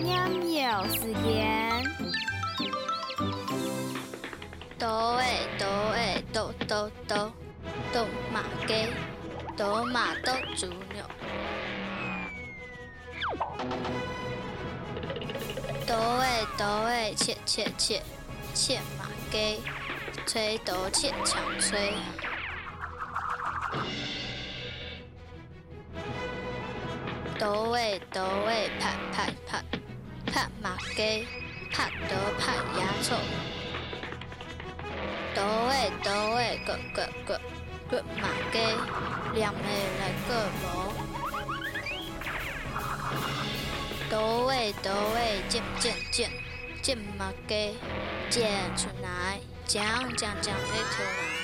喵喵时间。哆诶哆诶哆哆哆，哆马鸡，哆马哆猪牛。哆诶哆诶切切切，切马鸡，吹哆切强吹。哆诶哆诶拍拍拍，鸡，拍得拍野草。倒诶倒诶，个个个个马鸡，两个来个无。倒诶倒诶，进进进进马鸡，出来，将将将出来。